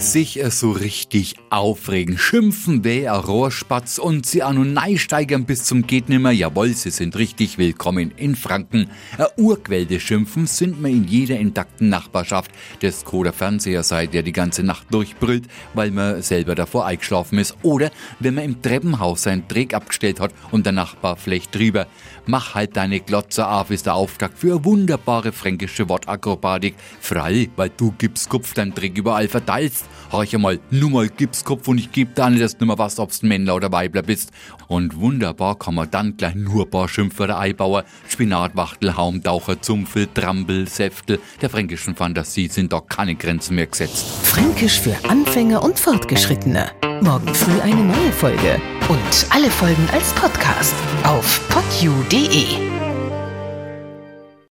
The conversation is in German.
sich so richtig aufregen. Schimpfen weh ein Rohrspatz und sie an und steigern bis zum geht nimmer. Jawohl, sie sind richtig willkommen in Franken. Ein Urquelle Schimpfen sind wir in jeder intakten Nachbarschaft des Koder Fernseher sei, der die ganze Nacht durchbrüllt, weil man selber davor eingeschlafen ist. Oder wenn man im Treppenhaus seinen Dreck abgestellt hat und der Nachbar flecht drüber. Mach halt deine Glotze auf, ist der Auftakt für eine wunderbare fränkische Wortakrobatik. Frei, weil du Gipskopf deinen Dreck überall verteilst. Einmal, nur mal Gipskopf und ich geb da nicht erst nimmer was, ob's ein Männler oder Weibler bist. Und wunderbar kann man dann gleich nur ein paar Schimpfer Eibauer, Spinatwachtel, Haumtaucher, Zumpfel, Trampel, Säftel. Der fränkischen Fantasie sind doch keine Grenzen mehr gesetzt. Fränkisch für Anfänger und Fortgeschrittene. Morgen früh eine neue Folge. Und alle Folgen als Podcast auf podu.de.